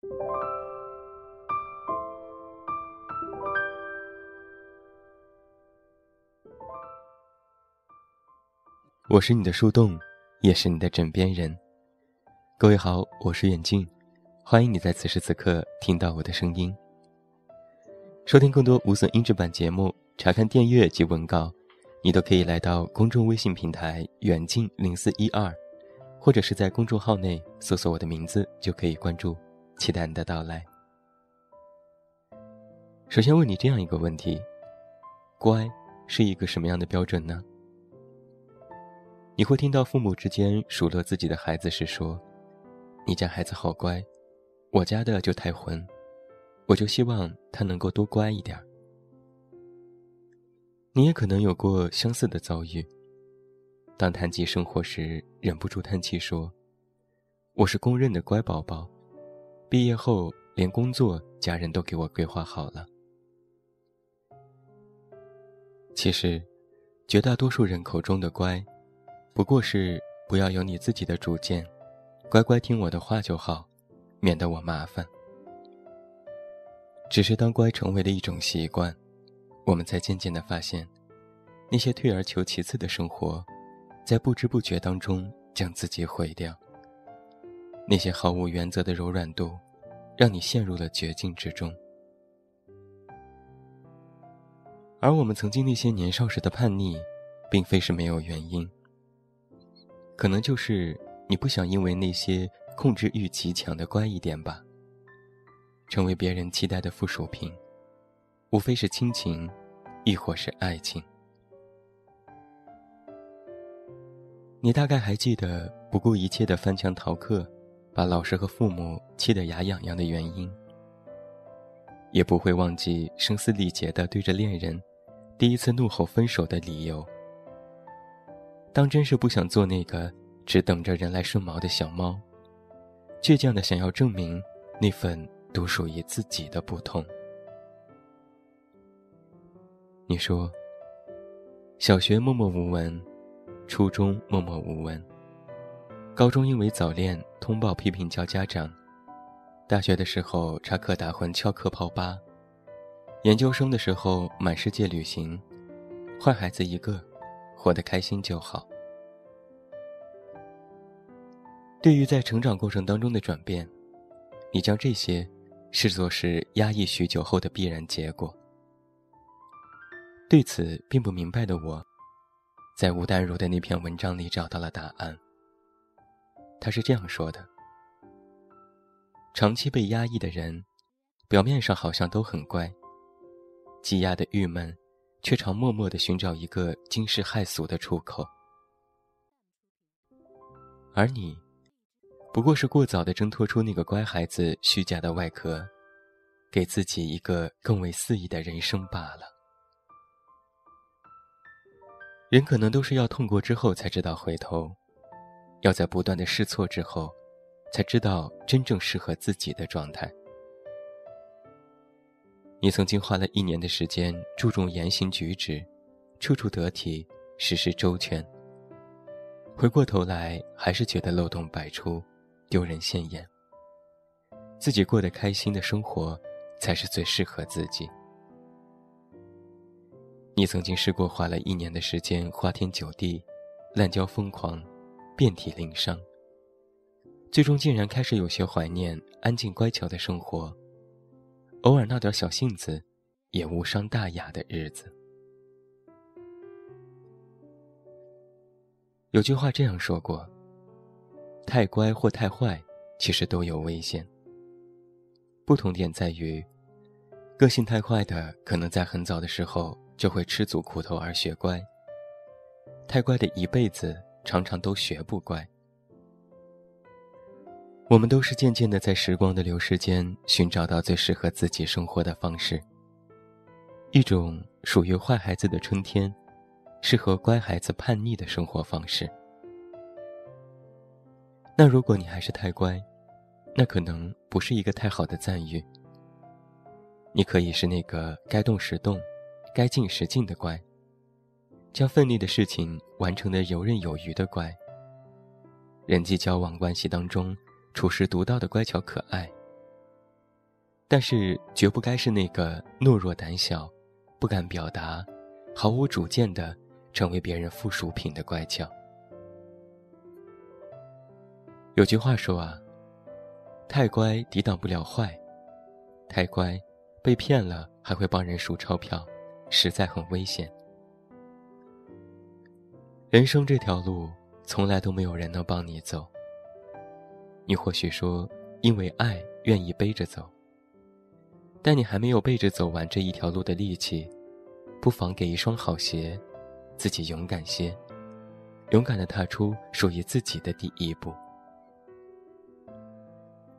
我是你的树洞，也是你的枕边人。各位好，我是远近，欢迎你在此时此刻听到我的声音。收听更多无损音质版节目，查看电阅及文稿，你都可以来到公众微信平台“远近零四一二”，或者是在公众号内搜索我的名字就可以关注。期待你的到来。首先问你这样一个问题：乖是一个什么样的标准呢？你会听到父母之间数落自己的孩子时说：“你家孩子好乖，我家的就太混，我就希望他能够多乖一点。”你也可能有过相似的遭遇。当谈及生活时，忍不住叹气说：“我是公认的乖宝宝，毕业后连工作、家人都给我规划好了。”其实，绝大多数人口中的乖。不过是不要有你自己的主见，乖乖听我的话就好，免得我麻烦。只是当乖成为了一种习惯，我们才渐渐的发现，那些退而求其次的生活，在不知不觉当中将自己毁掉。那些毫无原则的柔软度，让你陷入了绝境之中。而我们曾经那些年少时的叛逆，并非是没有原因。可能就是你不想因为那些控制欲极强的乖一点吧，成为别人期待的附属品，无非是亲情，亦或是爱情。你大概还记得不顾一切的翻墙逃课，把老师和父母气得牙痒痒的原因，也不会忘记声嘶力竭的对着恋人第一次怒吼分手的理由。当真是不想做那个只等着人来顺毛的小猫，倔强的想要证明那份独属于自己的不同。你说，小学默默无闻，初中默默无闻，高中因为早恋通报批评叫家长，大学的时候插科打诨翘课泡吧，研究生的时候满世界旅行，坏孩子一个。活得开心就好。对于在成长过程当中的转变，你将这些视作是压抑许久后的必然结果。对此并不明白的我，在吴淡如的那篇文章里找到了答案。他是这样说的：长期被压抑的人，表面上好像都很乖，积压的郁闷。却常默默的寻找一个惊世骇俗的出口，而你，不过是过早的挣脱出那个乖孩子虚假的外壳，给自己一个更为肆意的人生罢了。人可能都是要痛过之后才知道回头，要在不断的试错之后，才知道真正适合自己的状态。你曾经花了一年的时间注重言行举止，处处得体，事事周全。回过头来，还是觉得漏洞百出，丢人现眼。自己过得开心的生活，才是最适合自己。你曾经试过花了一年的时间花天酒地，滥交疯狂，遍体鳞伤。最终竟然开始有些怀念安静乖巧的生活。偶尔闹点小性子，也无伤大雅的日子。有句话这样说过：“太乖或太坏，其实都有危险。不同点在于，个性太坏的，可能在很早的时候就会吃足苦头而学乖；太乖的一辈子，常常都学不乖。”我们都是渐渐的在时光的流逝间寻找到最适合自己生活的方式。一种属于坏孩子的春天，适合乖孩子叛逆的生活方式。那如果你还是太乖，那可能不是一个太好的赞誉。你可以是那个该动时动，该静时静的乖，将奋力的事情完成的游刃有余的乖。人际交往关系当中。处事独到的乖巧可爱，但是绝不该是那个懦弱胆小、不敢表达、毫无主见的成为别人附属品的乖巧。有句话说啊，太乖抵挡不了坏，太乖被骗了还会帮人数钞票，实在很危险。人生这条路，从来都没有人能帮你走。你或许说，因为爱愿意背着走。但你还没有背着走完这一条路的力气，不妨给一双好鞋，自己勇敢些，勇敢的踏出属于自己的第一步。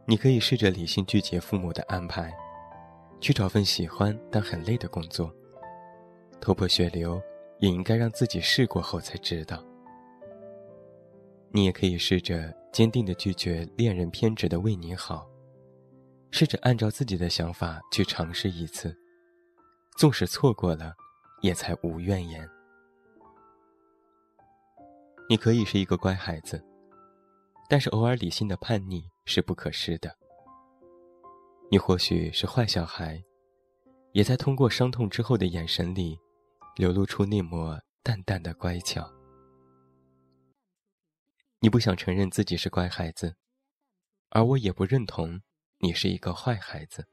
你可以试着理性拒绝父母的安排，去找份喜欢但很累的工作，头破血流也应该让自己试过后才知道。你也可以试着坚定的拒绝恋人偏执的为你好。试着按照自己的想法去尝试一次，纵使错过了，也才无怨言。你可以是一个乖孩子，但是偶尔理性的叛逆是不可失的。你或许是坏小孩，也在通过伤痛之后的眼神里，流露出那抹淡淡的乖巧。你不想承认自己是乖孩子，而我也不认同。你是一个坏孩子，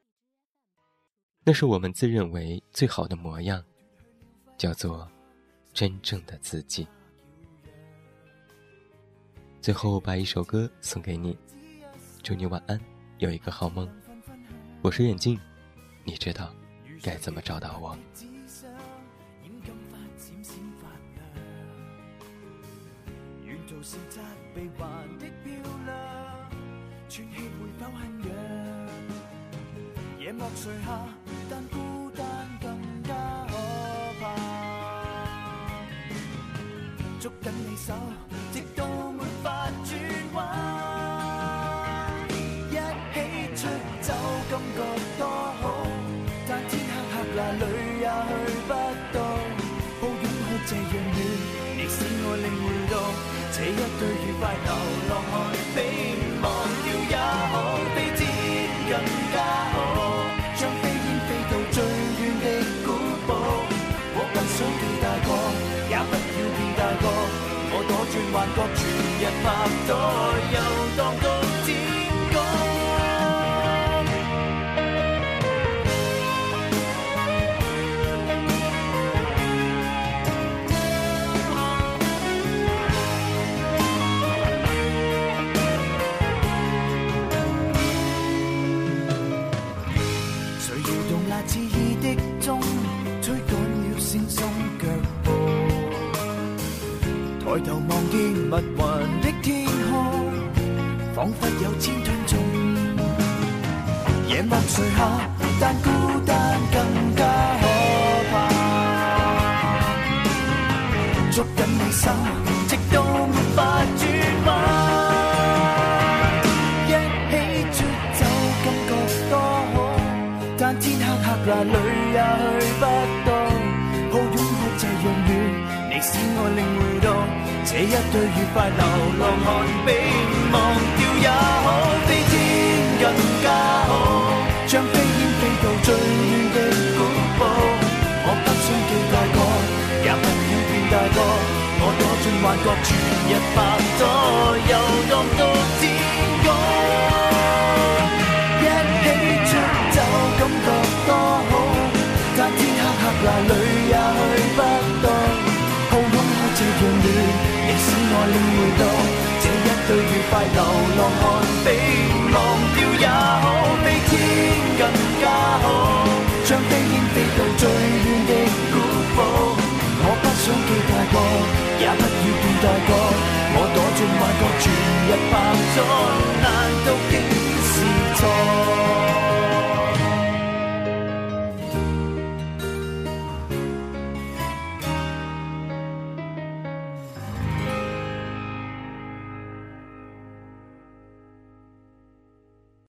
那是我们自认为最好的模样，叫做真正的自己。最后把一首歌送给你，祝你晚安，有一个好梦。我是眼镜，你知道该怎么找到我。是责备还的漂亮，喘气会否很痒？夜幕垂下，但孤单更加可怕。捉紧你手。这一对愉快流浪汉，你忘掉也好，比天更加好。像飞燕飞到最远的古堡，我更想变大个，也不要变大个。我躲进幻觉，全日发呆，又当。默垂下，但孤单更加可怕。捉紧你手，直到没法转弯。一起出走，感觉多好，但天黑黑那里也去不到。抱拥可这样远，你使我领会到。这一对愉快流浪汉，比忘掉也好，比天更加好。全日拍拖，游荡到天光。一起出走，感觉多好，但天黑黑那里也去不到，抱拥可这样远。我领会到这一对愉快流浪汉，比忘掉也好，比天更加好。像飞燕飞到最远的古堡，我不想记太过，也